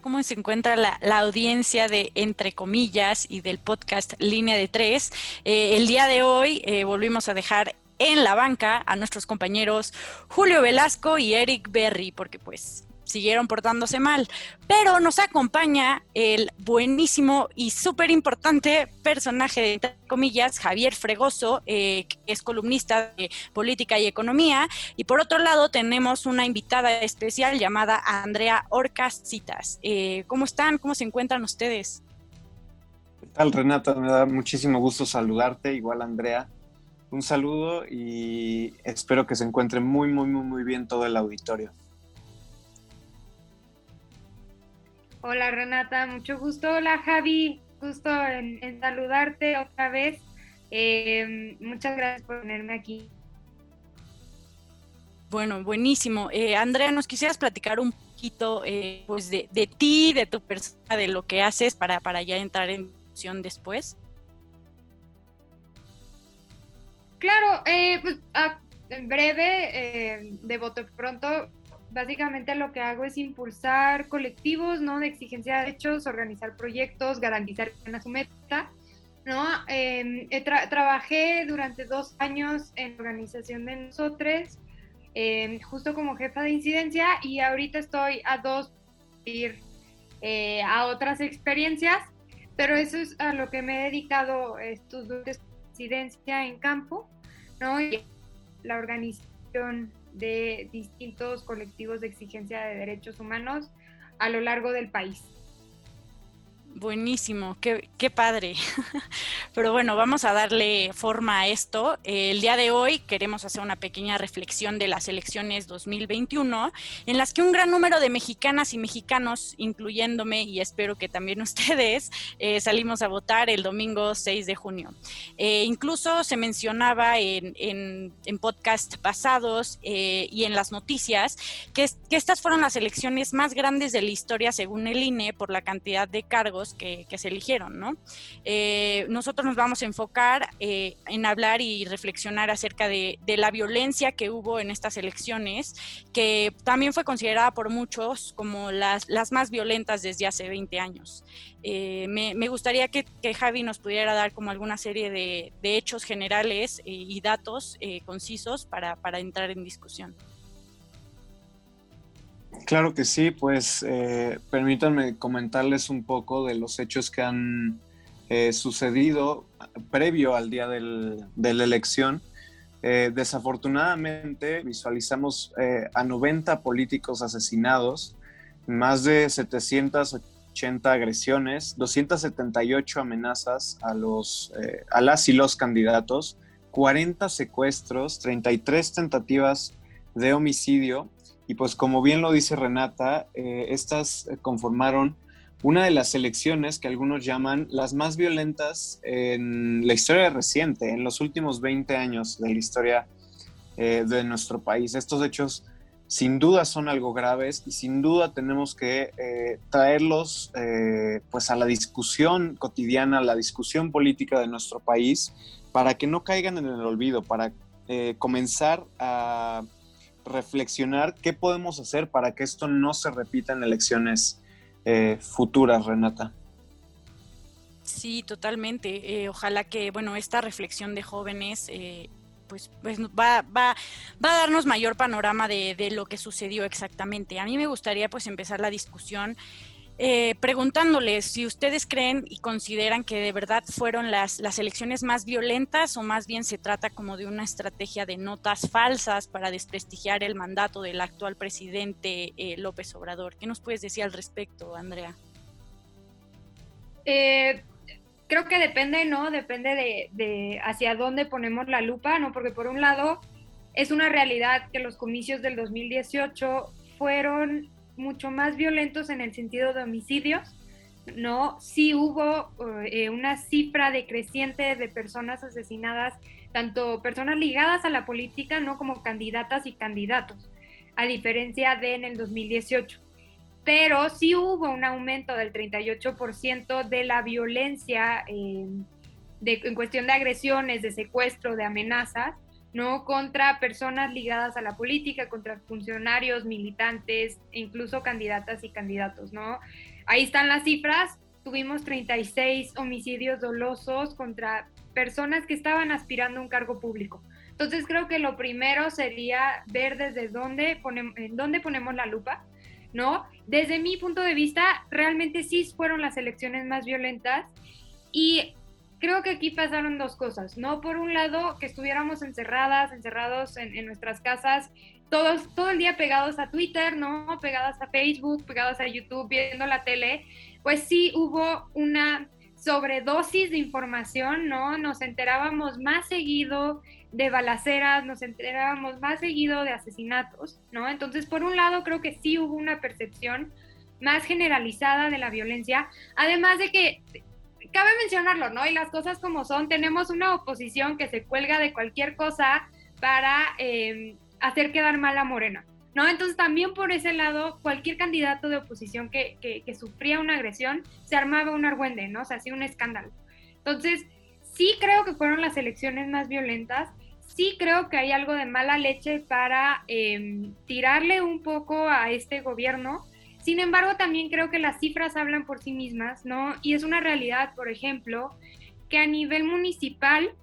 ¿Cómo se encuentra la, audiencia de Entre Comillas y del podcast Línea de Tres? Eh, el día de hoy eh, volvimos a dejar en la banca a nuestros compañeros Julio Velasco y Eric Berry, porque pues siguieron portándose mal. Pero nos acompaña el buenísimo y súper importante personaje de comillas, Javier Fregoso, eh, que es columnista de política y economía. Y por otro lado tenemos una invitada especial llamada Andrea Orcas Citas. Eh, ¿Cómo están? ¿Cómo se encuentran ustedes? ¿Qué tal, Renata? Me da muchísimo gusto saludarte, igual Andrea. Un saludo y espero que se encuentre muy, muy, muy, muy bien todo el auditorio. Hola Renata, mucho gusto. Hola Javi, gusto en, saludarte otra vez. Eh, muchas gracias por tenerme aquí. Bueno, buenísimo. Eh, Andrea, ¿nos quisieras platicar un poquito eh, pues de, ti, de tu persona, de lo que haces para, para ya entrar en discusión después? Claro, pues ah, en breve, de voto pronto, básicamente lo que hago es impulsar colectivos, ¿no? De exigencia de hechos, organizar proyectos, garantizar que a su meta, ¿no? Em, trabajé durante dos años en organización de nosotros, em, justo como jefa de incidencia, y ahorita estoy a dos ir eh, a otras experiencias, pero eso es a lo que me he dedicado estos dos incidencia en campo, ¿no? Y la organización de distintos colectivos de exigencia de derechos humanos a lo largo del país. Buenísimo, qué, qué padre. Pero bueno, vamos a darle forma a esto. El día de hoy queremos hacer una pequeña reflexión de las elecciones 2021, en las que un gran número de mexicanas y mexicanos, incluyéndome y espero que también ustedes, eh, salimos a votar el domingo 6 de junio. Eh, incluso se mencionaba en, en, en podcast pasados eh, y en las noticias que, que estas fueron las elecciones más grandes de la historia según el INE por la cantidad de cargos que, se eligieron, ¿no? Eh, nosotros nos vamos a enfocar eh, en hablar y reflexionar acerca de, la violencia que hubo en estas elecciones, que también fue considerada por muchos como las, las más violentas desde hace 20 años. Eh, me, gustaría que, Javi nos pudiera dar como alguna serie de, hechos generales y datos concisos para, para entrar en discusión. Claro que sí, pues eh, permítanme comentarles un poco de los hechos que han eh, sucedido previo al día de la elección. Eh, desafortunadamente visualizamos a 90 políticos asesinados, más de 780 agresiones, 278 amenazas a, los, a las y los candidatos, 40 secuestros, 33 tentativas de homicidio y pues como bien lo dice Renata, eh, estas eh, conformaron una de las elecciones que algunos llaman las más violentas en la historia reciente, en los últimos 20 años de la historia eh, de nuestro país. Estos hechos sin duda son algo graves y sin duda tenemos que traerlos pues a la discusión cotidiana, a la discusión política de nuestro país, para que no caigan en el olvido, para comenzar a reflexionar qué podemos hacer para que esto no se repita en elecciones eh, futuras, Renata. Sí, totalmente. Eh, ojalá que, bueno, esta reflexión de jóvenes, eh, pues, pues va, va, va, a darnos mayor panorama de, de, lo que sucedió exactamente. A mí me gustaría, pues, empezar la discusión eh, preguntándoles si ustedes creen y consideran que de verdad fueron las, las elecciones más violentas o más bien se trata como de una estrategia de notas falsas para desprestigiar el mandato del actual presidente eh, López Obrador. ¿Qué nos puedes decir al respecto, Andrea? Eh, creo que depende, ¿no? Depende de, de hacia dónde ponemos la lupa, ¿no? Porque por un lado es una realidad que los comicios del 2018 fueron mucho más violentos en el sentido de homicidios, ¿no? Sí hubo eh, una cifra decreciente de personas asesinadas, tanto personas ligadas a la política, ¿no? Como candidatas y candidatos, a diferencia de en el 2018. Pero sí hubo un aumento del 38% de la violencia eh, de, en cuestión de agresiones, de secuestro, de amenazas, ¿no? Contra personas ligadas a la política, contra funcionarios, militantes, e incluso candidatas y candidatos, ¿no? Ahí están las cifras. Tuvimos 36 homicidios dolosos contra personas que estaban aspirando a un cargo público. Entonces creo que lo primero sería ver desde dónde ponemos, dónde ponemos la lupa, ¿no? Desde mi punto de vista, realmente sí fueron las elecciones más violentas y creo que aquí pasaron dos cosas, ¿no? Por un lado, que estuviéramos encerradas, encerrados en, nuestras casas, todos, todo el día pegados a Twitter, ¿no? Pegados a Facebook, pegados a YouTube, viendo la tele, pues sí hubo una sobredosis de información, ¿no? Nos enterábamos más seguido de balaceras, nos enterábamos más seguido de asesinatos, ¿no? Entonces, por un lado, creo que sí hubo una percepción más generalizada de la violencia, además de que cabe mencionarlo, ¿no? Y las cosas como son, tenemos una oposición que se cuelga de cualquier cosa para eh, hacer quedar mal a Morena, ¿no? Entonces también por ese lado, cualquier candidato de oposición que, sufría una agresión, se armaba un argüende, ¿no? O sea, hacía un escándalo. Entonces, sí creo que fueron las elecciones más violentas, sí creo que hay algo de mala leche para eh, tirarle un poco a este gobierno, sin embargo, también creo que las cifras hablan por sí mismas, ¿no? Y es una realidad, por ejemplo, que a nivel municipal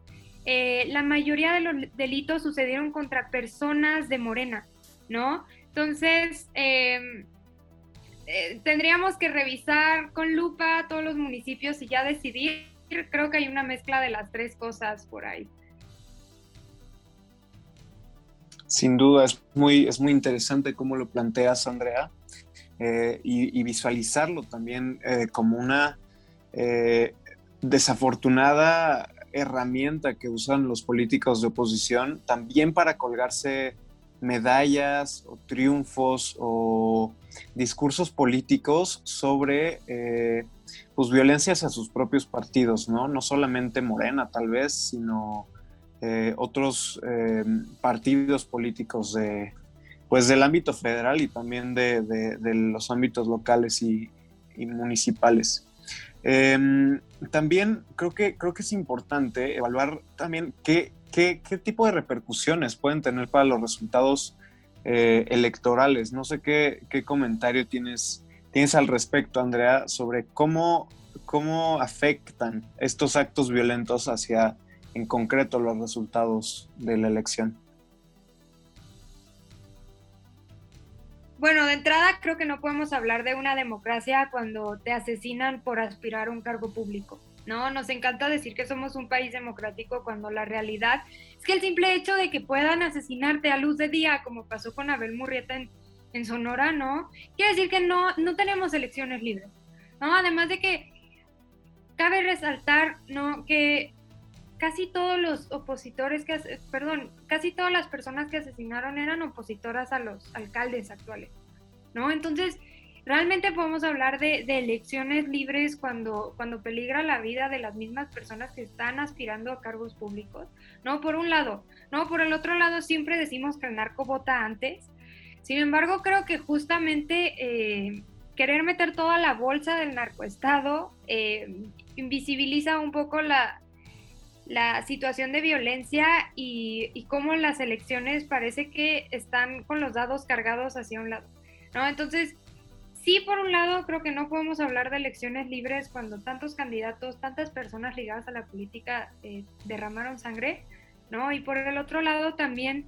eh, la mayoría de los delitos sucedieron contra personas de Morena, ¿no? Entonces, em, eh, tendríamos que revisar con lupa todos los municipios y ya decidir. Creo que hay una mezcla de las tres cosas por ahí. Sin duda, es muy, es muy interesante cómo lo planteas, Andrea. Eh, y, visualizarlo también eh, como una eh, desafortunada herramienta que usan los políticos de oposición también para colgarse medallas o triunfos o discursos políticos sobre pues violencias a sus propios partidos, ¿no? No solamente Morena tal vez, sino otros partidos políticos de, pues del ámbito federal y también de, los ámbitos locales y, municipales. Em, también creo que, creo que es importante evaluar también qué, qué, tipo de repercusiones pueden tener para los resultados eh, electorales. No sé qué, qué, comentario tienes, tienes al respecto, Andrea, sobre cómo, cómo afectan estos actos violentos hacia, en concreto, los resultados de la elección. Entrada creo que no podemos hablar de una democracia cuando te asesinan por aspirar a un cargo público. ¿no? Nos encanta decir que somos un país democrático cuando la realidad es que el simple hecho de que puedan asesinarte a luz de día, como pasó con Abel Murrieta en, Sonora, ¿no? Quiere decir que no, no tenemos elecciones libres, ¿no? Además de que cabe resaltar, ¿no? Que casi todos los opositores que, perdón, casi todas las personas que asesinaron eran opositoras a los alcaldes actuales, ¿no? Entonces, realmente podemos hablar de, elecciones libres cuando, cuando peligra la vida de las mismas personas que están aspirando a cargos públicos, ¿no? Por un lado, ¿no? Por el otro lado, siempre decimos que el narco vota antes. Sin embargo, creo que justamente eh, querer meter toda la bolsa del narcoestado eh, invisibiliza un poco la, la situación de violencia y, cómo las elecciones parece que están con los dados cargados hacia un lado, ¿no? Entonces, sí, por un lado, creo que no podemos hablar de elecciones libres cuando tantos candidatos, tantas personas ligadas a la política eh, derramaron sangre, ¿no? Y por el otro lado, también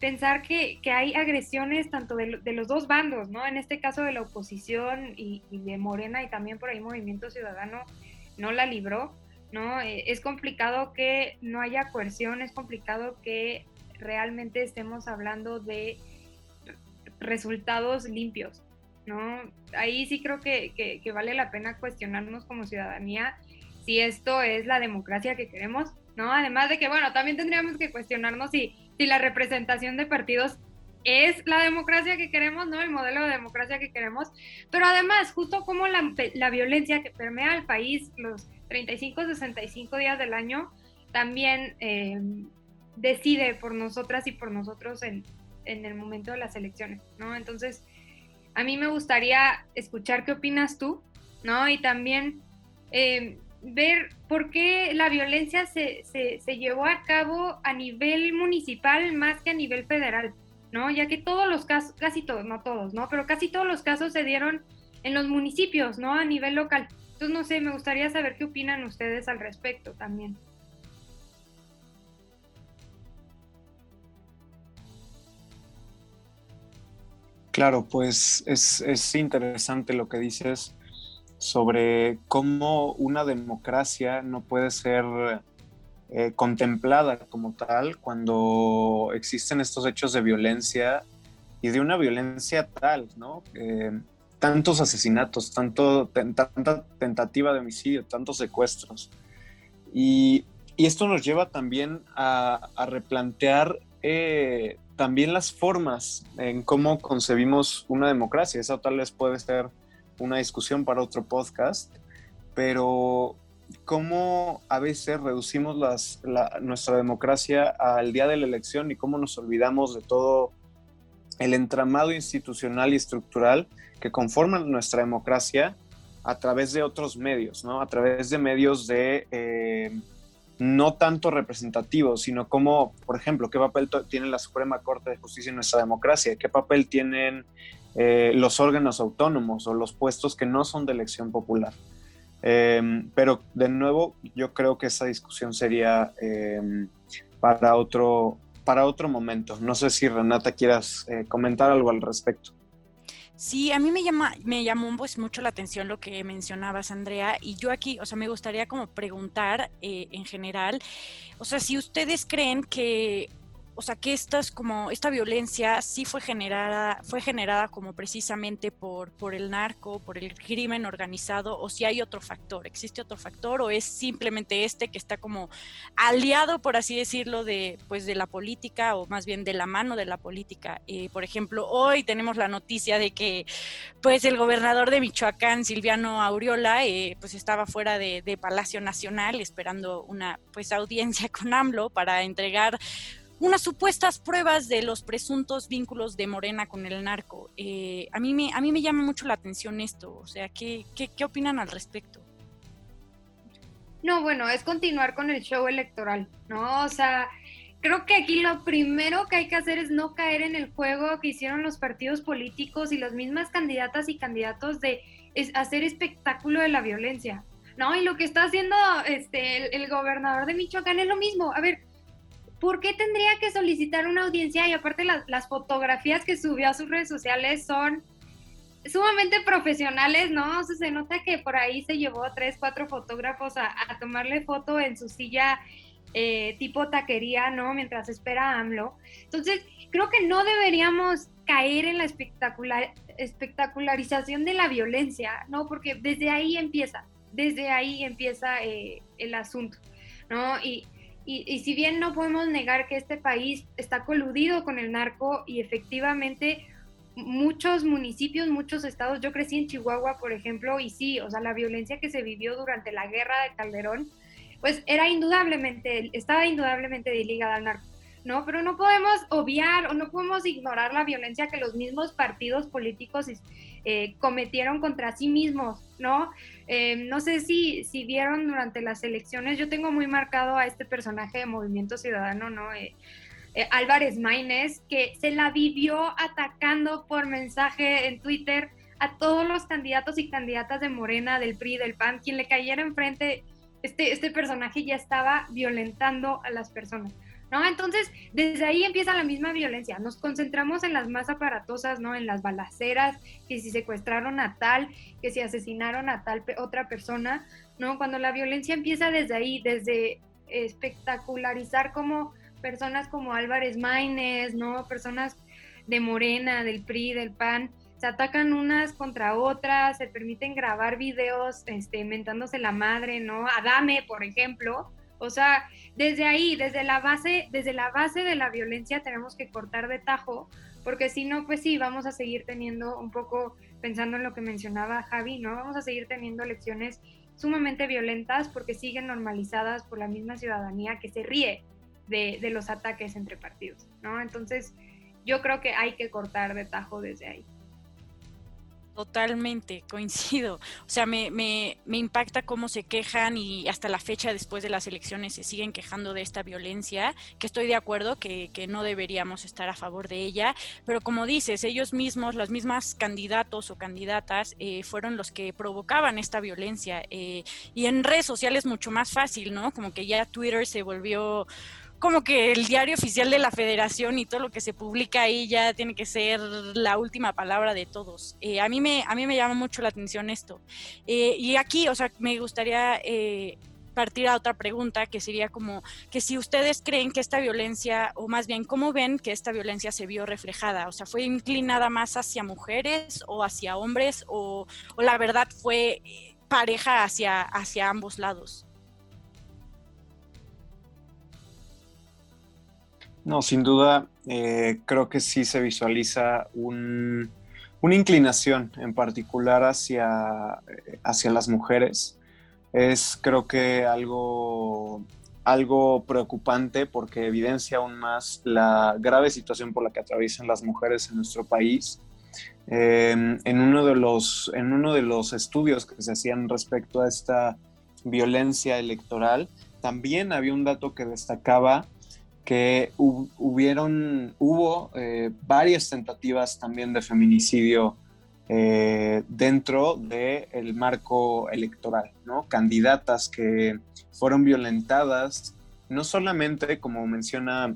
pensar que, hay agresiones tanto de, los dos bandos, ¿no? En este caso de la oposición y, y de Morena y también por ahí Movimiento Ciudadano no la libró. ¿no? Eh, es complicado que no haya coerción, es complicado que realmente estemos hablando de resultados limpios, ¿no? Ahí sí creo que, vale la pena cuestionarnos como ciudadanía si esto es la democracia que queremos, ¿no? Además de que, bueno, también tendríamos que cuestionarnos si, si la representación de partidos es la democracia que queremos, ¿no? El modelo de democracia que queremos, pero además, justo como la, la violencia que permea al país, los 35, 65 días del año, también eh, decide por nosotras y por nosotros en, en, el momento de las elecciones, ¿no? Entonces, a mí me gustaría escuchar qué opinas tú, ¿no? Y también, eh, ver por qué la violencia se, se, llevó a cabo a nivel municipal más que a nivel federal, ¿no? Ya que todos los casos, casi todos, no todos, ¿no? Pero casi todos los casos se dieron en los municipios, ¿no? A nivel local. Entonces, no sé, me gustaría saber qué opinan ustedes al respecto también. Claro, pues es, es interesante lo que dices sobre cómo una democracia no puede ser eh, contemplada como tal cuando existen estos hechos de violencia y de una violencia tal, ¿no? Eh, tantos asesinatos, tanta tentativa de homicidio, tantos secuestros. Y, esto nos lleva también a, replantear eh, también las formas en cómo concebimos una democracia. Eso tal vez puede ser una discusión para otro podcast, pero cómo a veces reducimos nuestra democracia al día de la elección y cómo nos olvidamos de todo el entramado institucional y estructural que conforman nuestra democracia a través de otros medios, ¿no? A través de medios de eh, no tanto representativos, sino como, por ejemplo, qué papel tiene la Suprema Corte de Justicia en nuestra democracia, qué papel tienen eh, los órganos autónomos o los puestos que no son de elección popular. Em, pero de nuevo, yo creo que esa discusión sería em, para, otro, para otro momento. No sé si Renata quieras eh, comentar algo al respecto. Sí, a mí me llama, me llamó pues mucho la atención lo que mencionabas, Andrea, y yo aquí, o sea, me gustaría como preguntar eh, en general, o sea, si ustedes creen que o sea, que estas como esta violencia sí fue generada, fue generada como precisamente por, por el narco, por el crimen organizado, o si hay otro factor, existe otro factor, o es simplemente este que está como aliado, por así decirlo, de pues de la política, o más bien de la mano de la política. Eh, por ejemplo, hoy tenemos la noticia de que pues el gobernador de Michoacán, Silviano Aureola, eh, pues estaba fuera de, de Palacio Nacional esperando una pues audiencia con AMLO para entregar unas supuestas pruebas de los presuntos vínculos de Morena con el narco. Eh, a, mí me, a mí me llama mucho la atención esto, o sea, ¿qué, qué, opinan al respecto? No, bueno, es continuar con el show electoral, ¿no? O sea, creo que aquí lo primero que hay que hacer es no caer en el juego que hicieron los partidos políticos y las mismas candidatas y candidatos de hacer espectáculo de la violencia, ¿no? Y lo que está haciendo este, el gobernador de Michoacán es lo mismo. A ver, ¿por qué tendría que solicitar una audiencia? Y aparte las, fotografías que subió a sus redes sociales son sumamente profesionales, ¿no? O sea, se nota que por ahí se llevó tres, cuatro fotógrafos a, tomarle foto en su silla eh, tipo taquería, ¿no? Mientras espera a AMLO. Entonces, creo que no deberíamos caer en la espectacular, espectacularización de la violencia, ¿no? Porque desde ahí empieza, desde ahí empieza eh, el asunto, ¿no? Y, y, si bien no podemos negar que este país está coludido con el narco y efectivamente muchos municipios, muchos estados, yo crecí en Chihuahua, por ejemplo, y sí, o sea, la violencia que se vivió durante la guerra de Calderón, pues era indudablemente, estaba indudablemente ligada al narco. ¿No? Pero no podemos obviar o no podemos ignorar la violencia que los mismos partidos políticos eh, cometieron contra sí mismos, ¿no? Eh, no sé si, si vieron durante las elecciones, yo tengo muy marcado a este personaje de Movimiento Ciudadano, ¿no? Eh, Álvarez Maínez, que se la vivió atacando por mensaje en Twitter a todos los candidatos y candidatas de Morena, del PRI, del PAN, quien le cayera enfrente, este, este personaje ya estaba violentando a las personas. ¿No? Entonces, desde ahí empieza la misma violencia. Nos concentramos en las más aparatosas, ¿no? En las balaceras, que si secuestraron a tal, que si asesinaron a tal otra persona, ¿no? Cuando la violencia empieza desde ahí, desde espectacularizar como personas como Álvarez Maínez, ¿no? Personas de Morena, del PRI, del PAN, se atacan unas contra otras, se permiten grabar videos este, mentándose la madre, ¿no? Adame, por ejemplo, o sea, desde ahí, desde la base, desde la base de la violencia tenemos que cortar de tajo, porque si no, pues sí, vamos a seguir teniendo un poco, pensando en lo que mencionaba Javi, ¿no? Vamos a seguir teniendo elecciones sumamente violentas porque siguen normalizadas por la misma ciudadanía que se ríe de, de los ataques entre partidos, ¿no? Entonces, yo creo que hay que cortar de tajo desde ahí. Totalmente, coincido. O sea, me, me, me, impacta cómo se quejan y hasta la fecha después de las elecciones se siguen quejando de esta violencia, que estoy de acuerdo que, que no deberíamos estar a favor de ella, pero como dices, ellos mismos, las mismas candidatos o candidatas, eh, fueron los que provocaban esta violencia. Eh, y en redes sociales mucho más fácil, ¿no? Como que ya Twitter se volvió como que el diario oficial de la federación y todo lo que se publica ahí ya tiene que ser la última palabra de todos. Eh, a, mí me, a mí me llama mucho la atención esto. Eh, y aquí, o sea, me gustaría eh, partir a otra pregunta que sería como que si ustedes creen que esta violencia, o más bien, ¿cómo ven que esta violencia se vio reflejada? O sea, ¿fue inclinada más hacia mujeres o hacia hombres o, o la verdad fue pareja hacia, hacia ambos lados? No, sin duda, eh, creo que sí se visualiza una inclinación en particular hacia, hacia las mujeres. Es creo que algo, algo preocupante porque evidencia aún más la grave situación por la que atraviesan las mujeres en nuestro país. Em, en, uno de los, en uno de los estudios que se hacían respecto a esta violencia electoral, también había un dato que destacaba que hubieron, hubo eh, varias tentativas también de feminicidio eh, dentro del marco electoral, ¿no? Candidatas que fueron violentadas, no solamente, como menciona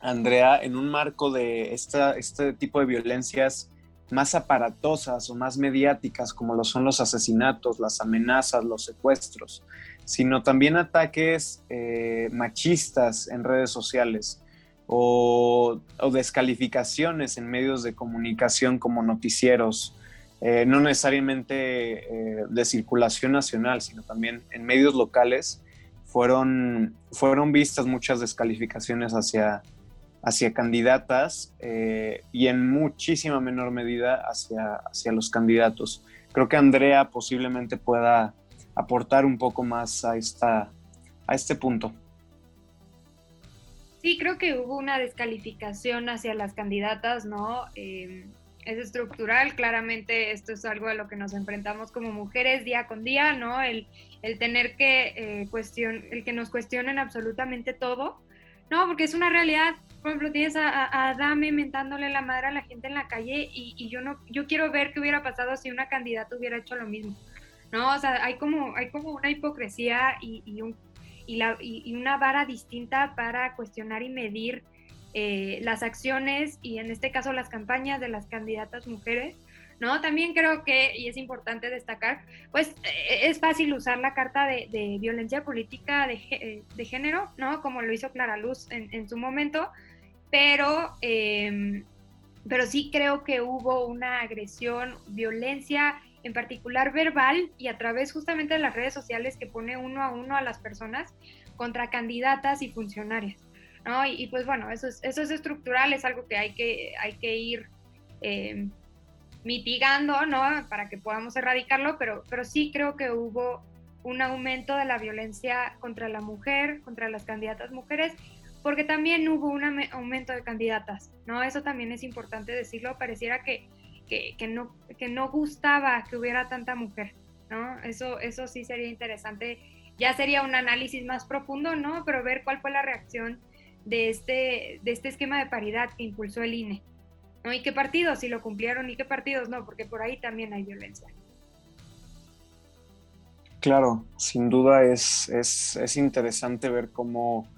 Andrea, en un marco de esta, este tipo de violencias más aparatosas o más mediáticas, como lo son los asesinatos, las amenazas, los secuestros, sino también ataques eh, machistas en redes sociales o, descalificaciones en medios de comunicación como noticieros, eh, no necesariamente eh, de circulación nacional, sino también en medios locales, fueron, fueron vistas muchas descalificaciones hacia, hacia candidatas y en muchísima menor medida hacia, hacia los candidatos. Creo que Andrea posiblemente pueda aportar un poco más a, esta, a este punto. Sí, creo que hubo una descalificación hacia las candidatas, ¿no? Em, es estructural, claramente esto es algo a lo que nos enfrentamos como mujeres día con día, ¿no? El, el tener que eh, cuestión, el que nos cuestionen absolutamente todo, ¿no? Porque es una realidad, por ejemplo, tienes a, a mentándole la madre a la gente en la calle y, y, yo no, yo quiero ver qué hubiera pasado si una candidata hubiera hecho lo mismo. ¿No? O sea, hay como, hay como una hipocresía y, y, un, y, la, y, una vara distinta para cuestionar y medir eh, las acciones y en este caso las campañas de las candidatas mujeres. ¿no? También creo que, y es importante destacar, pues eh, es fácil usar la carta de, violencia política de, eh, de, género, ¿no? Como lo hizo Clara Luz en, su momento, pero, eh, pero sí creo que hubo una agresión, violencia en particular verbal y a través justamente de las redes sociales que pone uno a uno a las personas contra candidatas y funcionarias. ¿no? Y, pues bueno, eso es, eso es estructural, es algo que hay que, hay que ir eh, mitigando ¿no? para que podamos erradicarlo, pero, pero sí creo que hubo un aumento de la violencia contra la mujer, contra las candidatas mujeres, porque también hubo un aumento de candidatas, ¿no? Eso también es importante decirlo, pareciera que que, no, que no gustaba que hubiera tanta mujer, ¿no? Eso, eso sí sería interesante. Ya sería un análisis más profundo, ¿no? Pero ver cuál fue la reacción de este, de este esquema de paridad que impulsó el INE, ¿no? Y qué partidos si lo cumplieron y qué partidos no, porque por ahí también hay violencia. Claro, sin duda es, es, es interesante ver cómo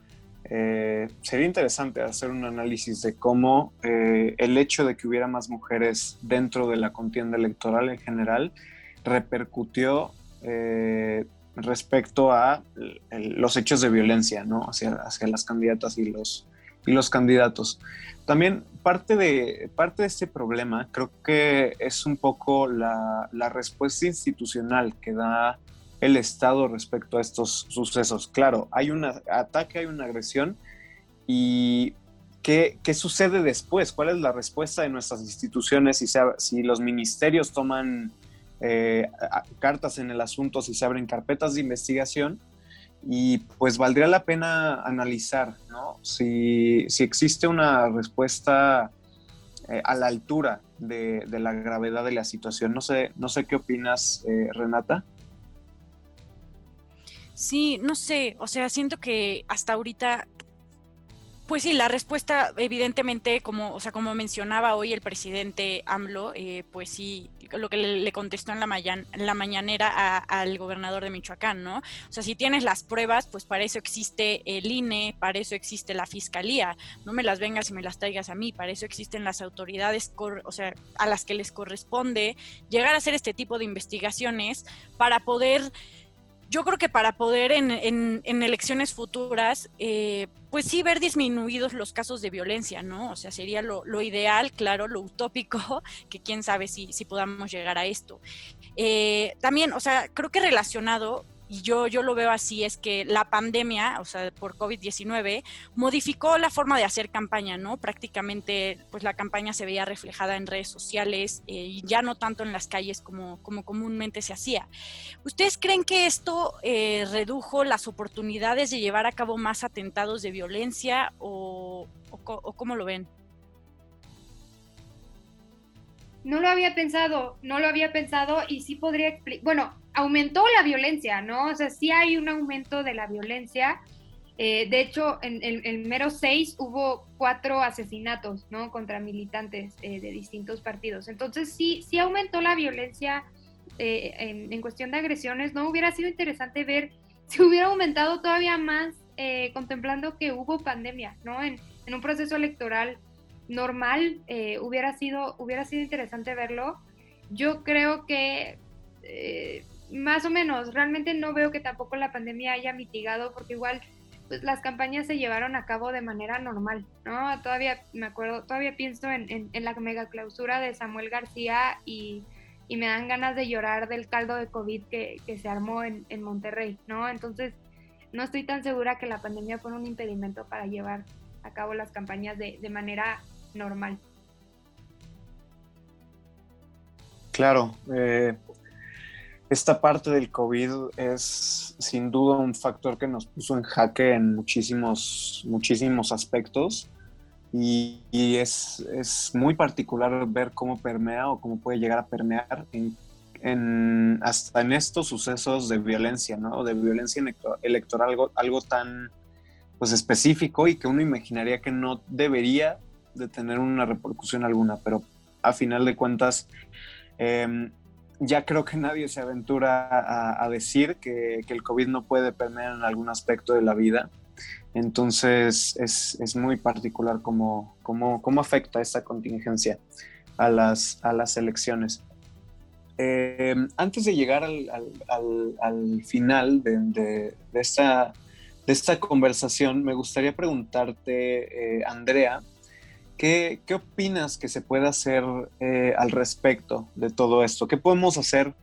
eh, sería interesante hacer un análisis de cómo eh, el hecho de que hubiera más mujeres dentro de la contienda electoral en general repercutió eh, respecto a los hechos de violencia ¿no? hacia, las candidatas y los, y los candidatos. También parte de, parte de este problema creo que es un poco la respuesta institucional que da el Estado respecto a estos sucesos. Claro, hay un ataque, hay una agresión y ¿qué, sucede después? ¿Cuál es la respuesta de nuestras instituciones si, si los ministerios toman eh, cartas en el asunto, si se abren carpetas de investigación? Y pues valdría la pena analizar, ¿no? Si, existe una respuesta eh, a la altura de, la gravedad de la situación. No sé, no sé qué opinas, eh, Renata. Sí, no sé, o sea, siento que hasta ahorita pues sí, la respuesta, evidentemente, como, o sea, como mencionaba hoy el presidente AMLO, eh, pues sí, lo que le, contestó en la, la mañanera al gobernador de Michoacán, ¿no? O sea, si tienes las pruebas, pues para eso existe el INE, para eso existe la fiscalía. No me las vengas y me las traigas a mí, para eso existen las autoridades, o sea, a las que les corresponde llegar a hacer este tipo de investigaciones para poder yo creo que para poder en, en, elecciones futuras, eh, pues sí ver disminuidos los casos de violencia, ¿no? O sea, sería lo, lo ideal, claro, lo utópico, que quién sabe si, si podamos llegar a esto. Eh, también, o sea, creo que relacionado y yo, yo lo veo así, es que la pandemia, o sea, por COVID-19, modificó la forma de hacer campaña, ¿no? Prácticamente, pues la campaña se veía reflejada en redes sociales eh, y ya no tanto en las calles como, como comúnmente se hacía. ¿Ustedes creen que esto eh, redujo las oportunidades de llevar a cabo más atentados de violencia o, o cómo lo ven? No lo había pensado, no lo había pensado y sí podría explicar, bueno, aumentó la violencia, ¿no? O sea, sí hay un aumento de la violencia. Eh, de hecho, en el mero 6 hubo cuatro asesinatos, ¿no? Contra militantes eh, de distintos partidos. Entonces, sí, sí aumentó la violencia eh, en, cuestión de agresiones. ¿No hubiera sido interesante ver si hubiera aumentado todavía más, contemplando que hubo pandemia, ¿no? En, un proceso electoral normal eh, hubiera, sido, hubiera sido interesante verlo. Yo creo que eh, más o menos, realmente no veo que tampoco la pandemia haya mitigado porque igual pues, las campañas se llevaron a cabo de manera normal, ¿no? Todavía me acuerdo, todavía pienso en, la mega clausura de Samuel García y, me dan ganas de llorar del caldo de COVID que, se armó en, Monterrey, ¿no? Entonces, no estoy tan segura que la pandemia fue un impedimento para llevar a cabo las campañas de, de manera normal. Claro, eh, esta parte del COVID es sin duda un factor que nos puso en jaque en muchísimos, muchísimos aspectos y, es, muy particular ver cómo permea o cómo puede llegar a permear en, hasta en estos sucesos de violencia, ¿no? De violencia electoral, algo, algo tan pues específico y que uno imaginaría que no debería de tener una repercusión alguna, pero a final de cuentas em, ya creo que nadie se aventura a, decir que, el COVID no puede permear en algún aspecto de la vida. Entonces es, muy particular cómo, cómo, cómo, afecta esta contingencia a las, a las elecciones. Em, antes de llegar al, final de, esta, de esta conversación, me gustaría preguntarte, eh, Andrea, ¿Qué, opinas que se puede hacer eh, al respecto de todo esto? ¿Qué podemos hacer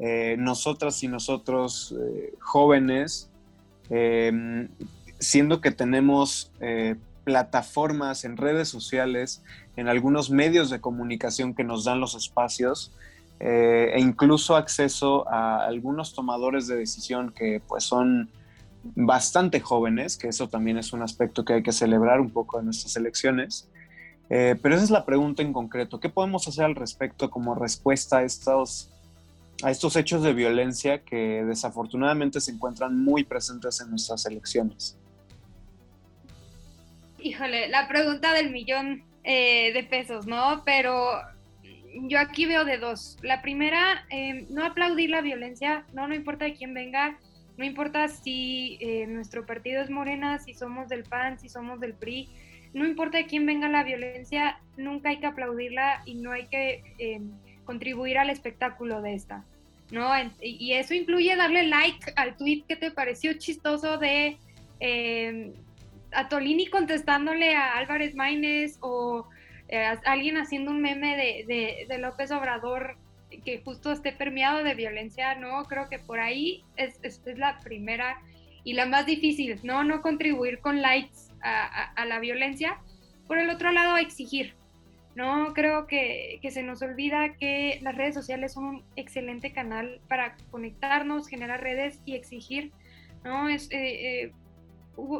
eh, nosotras y nosotros eh, jóvenes, em, siendo que tenemos plataformas en redes sociales, en algunos medios de comunicación que nos dan los espacios, e incluso acceso a algunos tomadores de decisión que pues son bastante jóvenes, que eso también es un aspecto que hay que celebrar un poco en nuestras elecciones. Eh, pero esa es la pregunta en concreto. ¿Qué podemos hacer al respecto como respuesta a estos, a estos hechos de violencia que desafortunadamente se encuentran muy presentes en nuestras elecciones? Híjole, la pregunta del millón eh, de pesos, ¿no? Pero yo aquí veo de dos. La primera, em, no aplaudir la violencia, no, no importa de quién venga, no importa si eh, nuestro partido es Morena, si somos del PAN, si somos del PRI, no importa de quién venga la violencia, nunca hay que aplaudirla y no hay que em, contribuir al espectáculo de esta, ¿no? Y eso incluye darle like al tweet que te pareció chistoso de eh, a Tolini contestándole a Álvarez Maínez o eh, alguien haciendo un meme de, de, López Obrador que justo esté permeado de violencia, ¿no? Creo que por ahí es, es la primera y la más difícil, ¿no? No contribuir con likes a, la violencia. Por el otro lado, exigir. No creo que, se nos olvida que las redes sociales son un excelente canal para conectarnos, generar redes y exigir. No, es, eh, eh,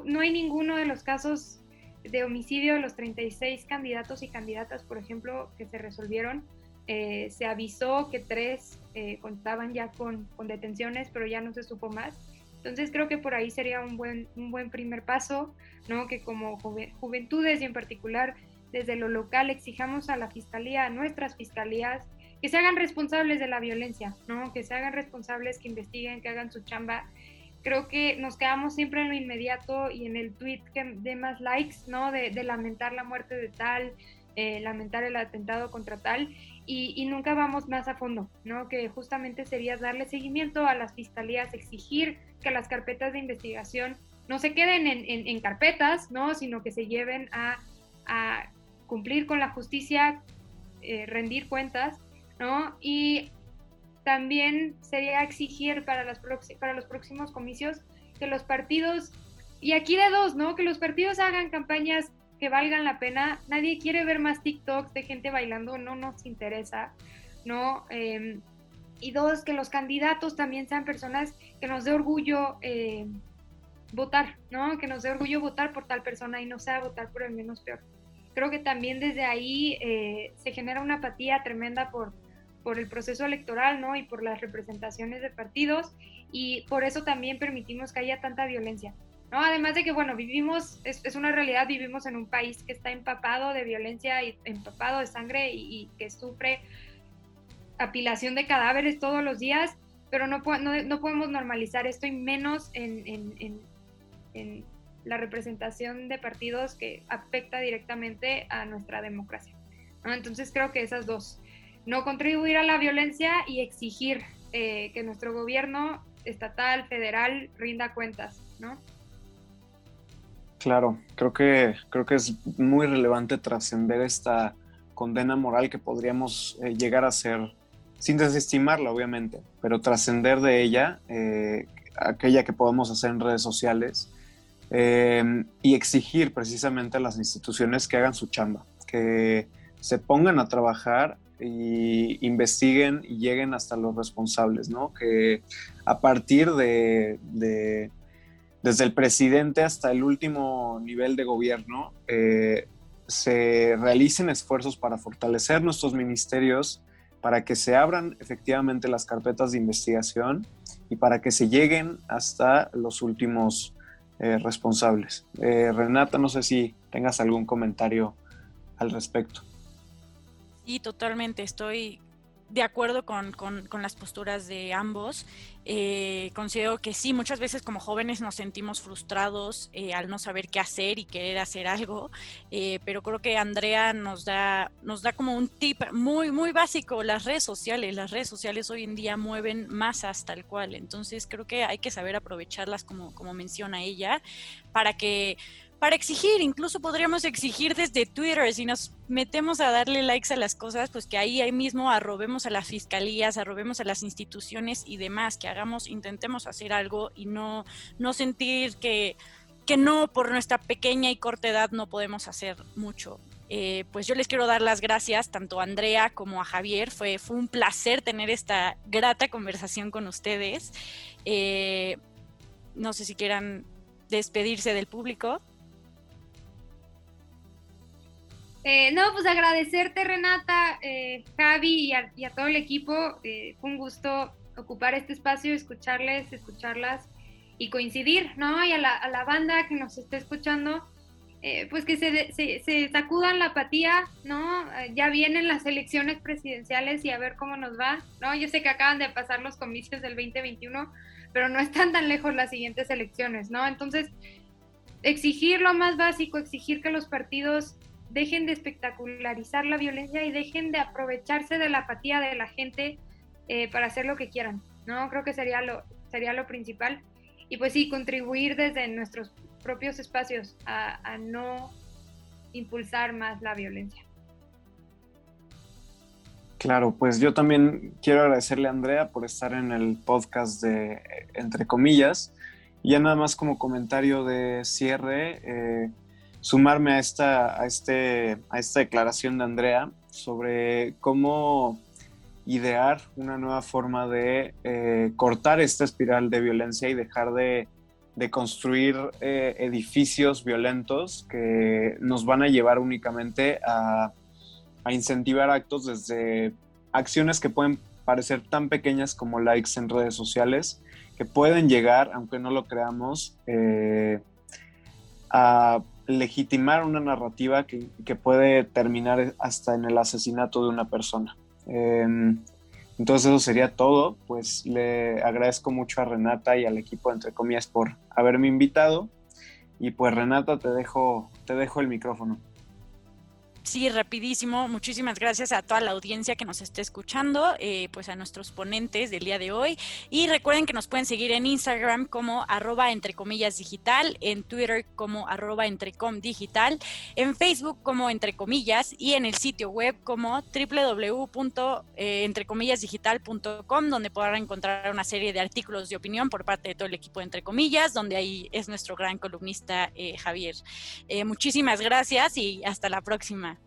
no hay ninguno de los casos de homicidio de los 36 candidatos y candidatas, por ejemplo, que se resolvieron, eh, se avisó que tres eh, contaban ya con, con, detenciones, pero ya no se supo más. Entonces creo que por ahí sería un buen, un buen primer paso, ¿no? que como juventudes y en particular desde lo local exijamos a la fiscalía, a nuestras fiscalías, que se hagan responsables de la violencia, ¿no? que se hagan responsables, que investiguen, que hagan su chamba creo que nos quedamos siempre en lo inmediato y en el tweet que dé más likes, ¿no? De, lamentar la muerte de tal, eh, lamentar el atentado contra tal, y, nunca vamos más a fondo, ¿no? Que justamente sería darle seguimiento a las fiscalías, exigir que las carpetas de investigación no se queden en, carpetas, ¿no? Sino que se lleven a, cumplir con la justicia, eh, rendir cuentas, ¿no? Y también sería exigir para, las para los próximos comicios que los partidos, y aquí de dos, ¿no? Que los partidos hagan campañas que valgan la pena. Nadie quiere ver más TikToks de gente bailando, no nos interesa, ¿no? Em, y dos, que los candidatos también sean personas que nos dé orgullo eh, votar, ¿no? Que nos dé orgullo votar por tal persona y no sea votar por el menos peor. Creo que también desde ahí eh, se genera una apatía tremenda por, por el proceso electoral, ¿no? Y por las representaciones de partidos y por eso también permitimos que haya tanta violencia, ¿no? Además de que, bueno, vivimos, es, es una realidad, vivimos en un país que está empapado de violencia y empapado de sangre y, que sufre apilación de cadáveres todos los días, pero no, no, no podemos normalizar esto y menos en, en, en la representación de partidos que afecta directamente a nuestra democracia. Entonces creo que esas dos, no contribuir a la violencia y exigir eh, que nuestro gobierno estatal, federal, rinda cuentas, ¿no? Claro, creo que, creo que es muy relevante trascender esta condena moral que podríamos eh, llegar a hacer, sin desestimarla obviamente, pero trascender de ella, eh, aquella que podemos hacer en redes sociales, y exigir precisamente a las instituciones que hagan su chamba, que se pongan a trabajar y investiguen y lleguen hasta los responsables, ¿no? Que a partir de, desde el presidente hasta el último nivel de gobierno, eh, se realicen esfuerzos para fortalecer nuestros ministerios, para que se abran efectivamente las carpetas de investigación y para que se lleguen hasta los últimos eh, responsables. Eh, Renata, no sé si tengas algún comentario al respecto. Sí, totalmente. Estoy de acuerdo con, las posturas de ambos. Eh, considero que sí, muchas veces como jóvenes nos sentimos frustrados eh, al no saber qué hacer y querer hacer algo, eh, pero creo que Andrea nos da, nos da como un tip muy, muy básico, las redes sociales. Las redes sociales hoy en día mueven masas tal cual, entonces creo que hay que saber aprovecharlas como, como menciona ella, para que para exigir, incluso podríamos exigir desde Twitter, si nos metemos a darle likes a las cosas, pues que ahí, ahí mismo arrobemos a las fiscalías, arrobemos a las instituciones y demás, que hagamos, intentemos hacer algo y no, no sentir que, que no, por nuestra pequeña y corta edad no podemos hacer mucho. Eh, pues yo les quiero dar las gracias tanto a Andrea como a Javier. Fue, fue un placer tener esta grata conversación con ustedes. Eh, no sé si quieran despedirse del público. Eh, no, pues agradecerte Renata, eh, Javi y a, todo el equipo. Eh, fue un gusto ocupar este espacio, escucharles, escucharlas y coincidir, ¿no? Y a la, banda que nos esté escuchando, pues que se, se, sacudan la apatía, ¿no? ya vienen las elecciones presidenciales y a ver cómo nos va, ¿no? Yo sé que acaban de pasar los comicios del 2021, pero no están tan lejos las siguientes elecciones, ¿no? Entonces, exigir lo más básico, exigir que los partidos dejen de espectacularizar la violencia y dejen de aprovecharse de la apatía de la gente eh, para hacer lo que quieran, ¿no? Creo que sería lo, sería lo principal. Y pues sí, contribuir desde nuestros propios espacios a, no impulsar más la violencia. Claro, pues yo también quiero agradecerle a Andrea por estar en el podcast de Entre Comillas. Ya nada más como comentario de cierre, eh, sumarme a esta, a, este, a esta declaración de Andrea sobre cómo idear una nueva forma de eh, cortar esta espiral de violencia y dejar de, de construir eh, edificios violentos que nos van a llevar únicamente a, a, incentivar actos desde acciones que pueden parecer tan pequeñas como likes en redes sociales, que pueden llegar, aunque no lo creamos, eh, a legitimar una narrativa que, que, puede terminar hasta en el asesinato de una persona. Eh, entonces eso sería todo. Pues le agradezco mucho a Renata y al equipo, entre comillas, por haberme invitado. Y pues Renata, te dejo, te dejo el micrófono. Sí, rapidísimo. Muchísimas gracias a toda la audiencia que nos esté escuchando, eh, pues a nuestros ponentes del día de hoy. Y recuerden que nos pueden seguir en Instagram como arroba entre comillas digital, en Twitter como arroba entrecom digital, en Facebook como entre comillas y en el sitio web como www.entrecomillasdigital.com, donde podrán encontrar una serie de artículos de opinión por parte de todo el equipo de Entre Comillas, donde ahí es nuestro gran columnista eh, Javier. Eh, muchísimas gracias y hasta la próxima.